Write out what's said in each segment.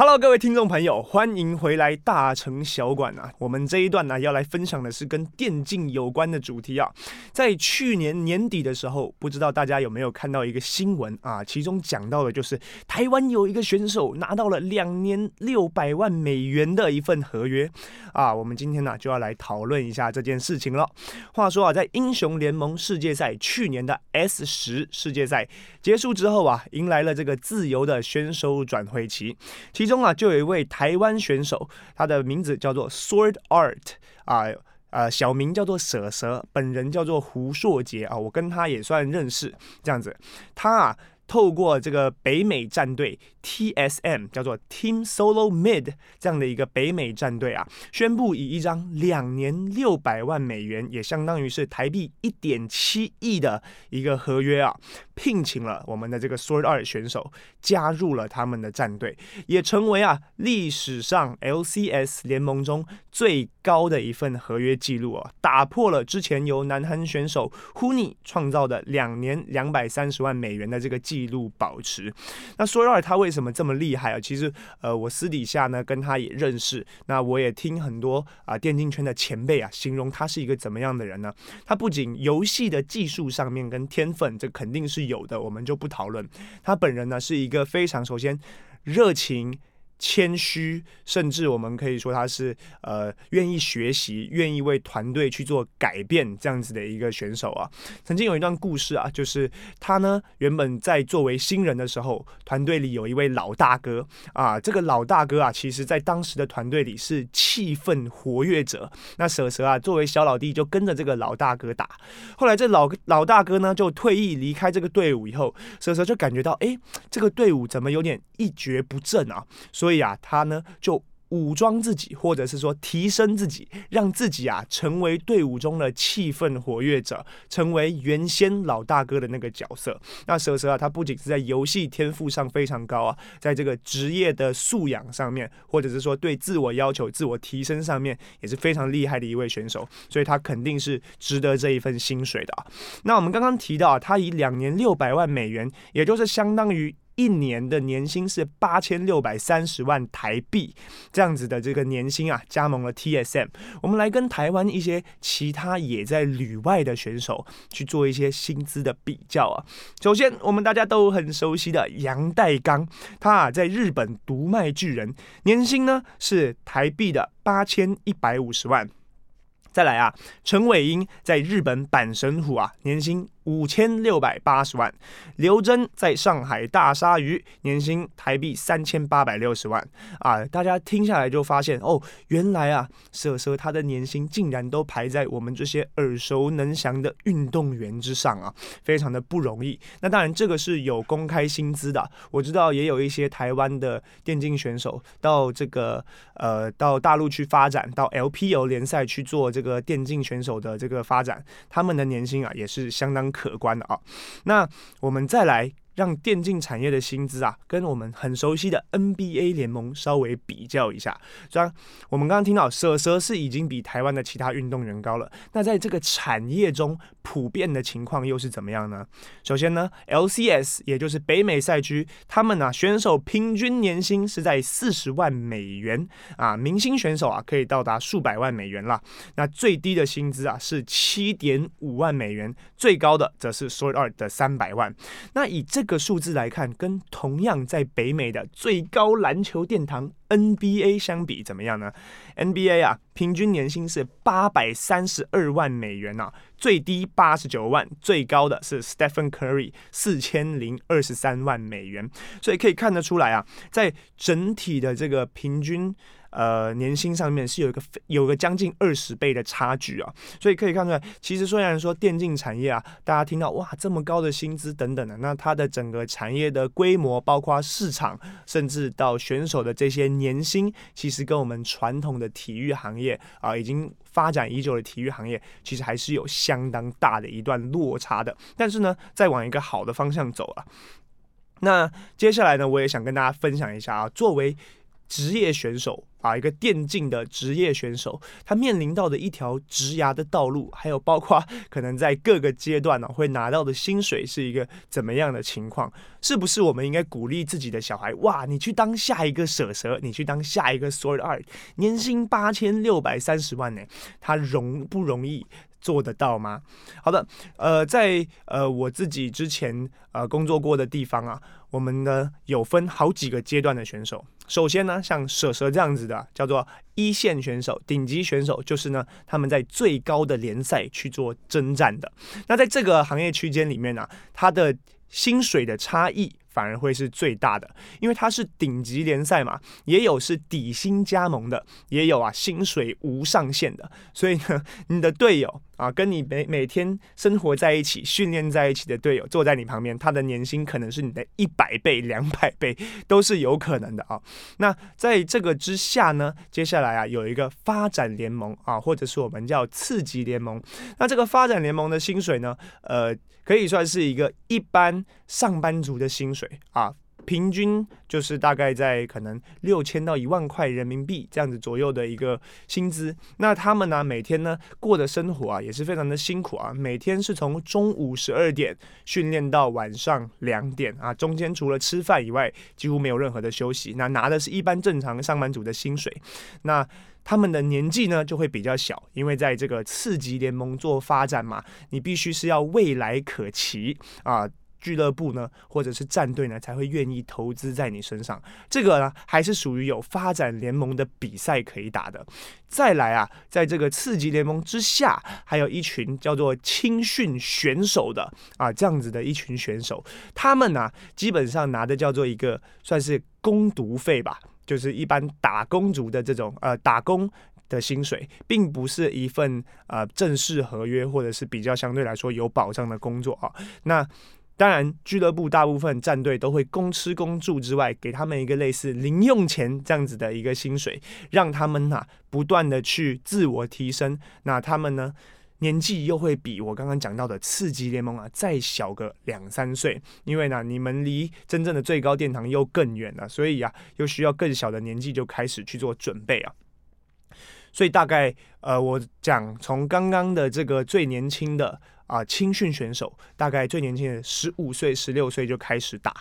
Hello，各位听众朋友，欢迎回来大城小馆啊！我们这一段呢，要来分享的是跟电竞有关的主题啊。在去年年底的时候，不知道大家有没有看到一个新闻啊？其中讲到的就是台湾有一个选手拿到了两年六百万美元的一份合约啊。我们今天呢，就要来讨论一下这件事情了。话说啊，在英雄联盟世界赛去年的 S 十世界赛结束之后啊，迎来了这个自由的选手转会期，其中啊，就有一位台湾选手，他的名字叫做 Sword Art 啊，呃，小名叫做蛇蛇，本人叫做胡硕杰啊，我跟他也算认识，这样子，他啊。透过这个北美战队 TSM 叫做 Team Solo Mid 这样的一个北美战队啊，宣布以一张两年六百万美元，也相当于是台币一点七亿的一个合约啊，聘请了我们的这个 Sword Art 选手加入了他们的战队，也成为啊历史上 LCS 联盟中最高的一份合约记录啊，打破了之前由南韩选手 Huni 创造的两年两百三十万美元的这个记。记录保持。那说到他为什么这么厉害啊？其实呃，我私底下呢跟他也认识，那我也听很多啊电竞圈的前辈啊形容他是一个怎么样的人呢？他不仅游戏的技术上面跟天分，这肯定是有的，我们就不讨论。他本人呢是一个非常首先热情。谦虚，甚至我们可以说他是呃愿意学习、愿意为团队去做改变这样子的一个选手啊。曾经有一段故事啊，就是他呢原本在作为新人的时候，团队里有一位老大哥啊，这个老大哥啊，其实在当时的团队里是气氛活跃者。那蛇蛇啊，作为小老弟就跟着这个老大哥打。后来这老老大哥呢就退役离开这个队伍以后，蛇蛇就感觉到哎，这个队伍怎么有点一蹶不振啊？所所以啊，他呢就武装自己，或者是说提升自己，让自己啊成为队伍中的气氛活跃者，成为原先老大哥的那个角色。那蛇蛇啊，他不仅是在游戏天赋上非常高啊，在这个职业的素养上面，或者是说对自我要求、自我提升上面，也是非常厉害的一位选手。所以他肯定是值得这一份薪水的啊。那我们刚刚提到啊，他以两年六百万美元，也就是相当于。一年的年薪是八千六百三十万台币，这样子的这个年薪啊，加盟了 TSM。我们来跟台湾一些其他也在旅外的选手去做一些薪资的比较啊。首先，我们大家都很熟悉的杨岱刚，他啊在日本读卖巨人，年薪呢是台币的八千一百五十万。再来啊，陈伟英在日本阪神虎啊，年薪。五千六百八十万，刘真在上海大鲨鱼年薪台币三千八百六十万啊！大家听下来就发现哦，原来啊，瑟瑟他的年薪竟然都排在我们这些耳熟能详的运动员之上啊，非常的不容易。那当然，这个是有公开薪资的。我知道也有一些台湾的电竞选手到这个呃到大陆去发展，到 LPL 联赛去做这这个电竞选手的这个发展，他们的年薪啊也是相当可观的啊，那我们再来。让电竞产业的薪资啊，跟我们很熟悉的 NBA 联盟稍微比较一下。虽然我们刚刚听到蛇蛇是已经比台湾的其他运动员高了，那在这个产业中普遍的情况又是怎么样呢？首先呢，LCS 也就是北美赛区，他们呢、啊、选手平均年薪是在四十万美元啊，明星选手啊可以到达数百万美元了。那最低的薪资啊是七点五万美元，最高的则是 Sword Art 的三百万。那以这这个数字来看，跟同样在北美的最高篮球殿堂 NBA 相比，怎么样呢？NBA 啊，平均年薪是八百三十二万美元啊，最低八十九万，最高的是 Stephen Curry 四千零二十三万美元。所以可以看得出来啊，在整体的这个平均。呃，年薪上面是有一个有个将近二十倍的差距啊，所以可以看出来，其实虽然说电竞产业啊，大家听到哇这么高的薪资等等的，那它的整个产业的规模，包括市场，甚至到选手的这些年薪，其实跟我们传统的体育行业啊，已经发展已久的体育行业，其实还是有相当大的一段落差的。但是呢，再往一个好的方向走啊，那接下来呢，我也想跟大家分享一下啊，作为职业选手啊，一个电竞的职业选手，他面临到的一条职涯的道路，还有包括可能在各个阶段呢、会拿到的薪水是一个怎么样的情况？是不是我们应该鼓励自己的小孩？哇，你去当下一个舍蛇，你去当下一个 Sword Art，年薪八千六百三十万呢？他容不容易？做得到吗？好的，呃，在呃我自己之前呃工作过的地方啊，我们呢有分好几个阶段的选手。首先呢，像蛇蛇这样子的叫做一线选手、顶级选手，就是呢他们在最高的联赛去做征战的。那在这个行业区间里面呢，他的薪水的差异。反而会是最大的，因为它是顶级联赛嘛，也有是底薪加盟的，也有啊薪水无上限的，所以呢，你的队友啊，跟你每每天生活在一起、训练在一起的队友，坐在你旁边，他的年薪可能是你的一百倍、两百倍，都是有可能的啊。那在这个之下呢，接下来啊有一个发展联盟啊，或者是我们叫次级联盟。那这个发展联盟的薪水呢，呃。可以算是一个一般上班族的薪水啊，平均就是大概在可能六千到一万块人民币这样子左右的一个薪资。那他们呢，每天呢过的生活啊，也是非常的辛苦啊。每天是从中午十二点训练到晚上两点啊，中间除了吃饭以外，几乎没有任何的休息。那拿的是一般正常上班族的薪水。那他们的年纪呢就会比较小，因为在这个次级联盟做发展嘛，你必须是要未来可期啊，俱乐部呢或者是战队呢才会愿意投资在你身上。这个呢还是属于有发展联盟的比赛可以打的。再来啊，在这个次级联盟之下，还有一群叫做青训选手的啊，这样子的一群选手，他们呢基本上拿的叫做一个算是工读费吧。就是一般打工族的这种呃打工的薪水，并不是一份呃正式合约或者是比较相对来说有保障的工作啊。那当然，俱乐部大部分战队都会公吃公住之外，给他们一个类似零用钱这样子的一个薪水，让他们呐不断的去自我提升。那他们呢？年纪又会比我刚刚讲到的次级联盟啊再小个两三岁，因为呢，你们离真正的最高殿堂又更远了，所以啊，又需要更小的年纪就开始去做准备啊。所以大概呃，我讲从刚刚的这个最年轻的。啊，青训选手大概最年轻的十五岁、十六岁就开始打，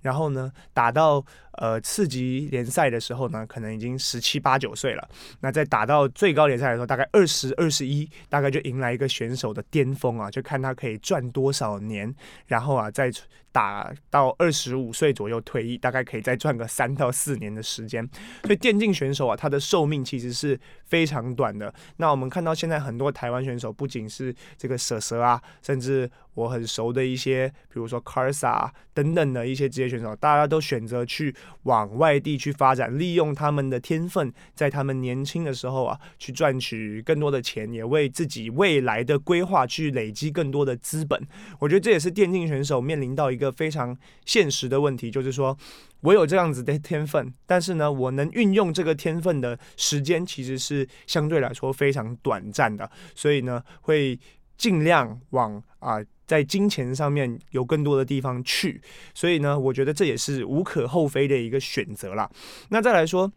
然后呢，打到呃次级联赛的时候呢，可能已经十七八九岁了。那在打到最高联赛的时候，大概二十二十一，大概就迎来一个选手的巅峰啊，就看他可以赚多少年，然后啊再打到二十五岁左右退役，大概可以再赚个三到四年的时间。所以电竞选手啊，他的寿命其实是非常短的。那我们看到现在很多台湾选手，不仅是这个蛇蛇啊。甚至我很熟的一些，比如说 c a r s a 等等的一些职业选手，大家都选择去往外地去发展，利用他们的天分，在他们年轻的时候啊，去赚取更多的钱，也为自己未来的规划去累积更多的资本。我觉得这也是电竞选手面临到一个非常现实的问题，就是说我有这样子的天分，但是呢，我能运用这个天分的时间其实是相对来说非常短暂的，所以呢，会。尽量往啊、在金钱上面有更多的地方去，所以呢，我觉得这也是无可厚非的一个选择啦。那再来说，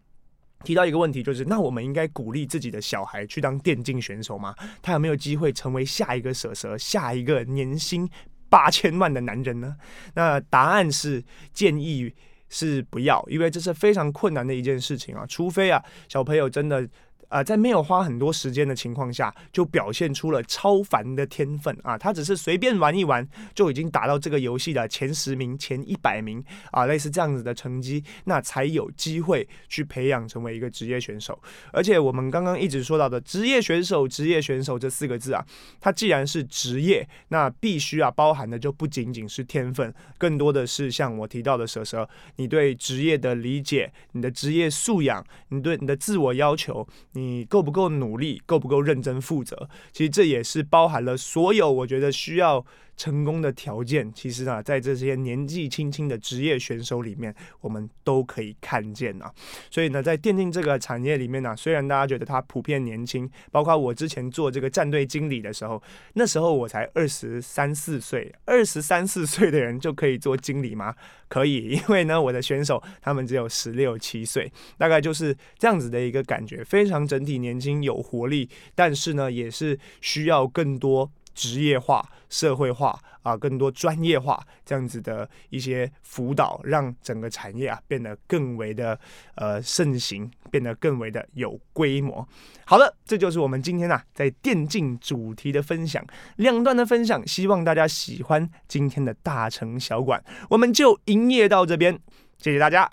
提到一个问题，就是那我们应该鼓励自己的小孩去当电竞选手吗？他有没有机会成为下一个蛇蛇，下一个年薪八千万的男人呢？那答案是建议是不要，因为这是非常困难的一件事情啊，除非啊，小朋友真的。啊、在没有花很多时间的情况下，就表现出了超凡的天分啊！他只是随便玩一玩，就已经达到这个游戏的前十名、前一百名啊，类似这样子的成绩，那才有机会去培养成为一个职业选手。而且我们刚刚一直说到的职业选手、职业选手这四个字啊，它既然是职业，那必须啊包含的就不仅仅是天分，更多的是像我提到的蛇蛇，你对职业的理解、你的职业素养、你对你的自我要求。你你够不够努力，够不够认真负责？其实这也是包含了所有我觉得需要成功的条件，其实啊，在这些年纪轻轻的职业选手里面，我们都可以看见啊。所以呢，在电竞这个产业里面呢，虽然大家觉得他普遍年轻，包括我之前做这个战队经理的时候，那时候我才二十三四岁，二十三四岁的人就可以做经理吗？可以，因为呢，我的选手他们只有十六七岁，大概就是这样子的一个感觉，非常整体年轻有活力，但是呢，也是需要更多。职业化、社会化啊，更多专业化这样子的一些辅导，让整个产业啊变得更为的呃盛行，变得更为的有规模。好了，这就是我们今天啊在电竞主题的分享，两段的分享，希望大家喜欢今天的大城小馆，我们就营业到这边，谢谢大家。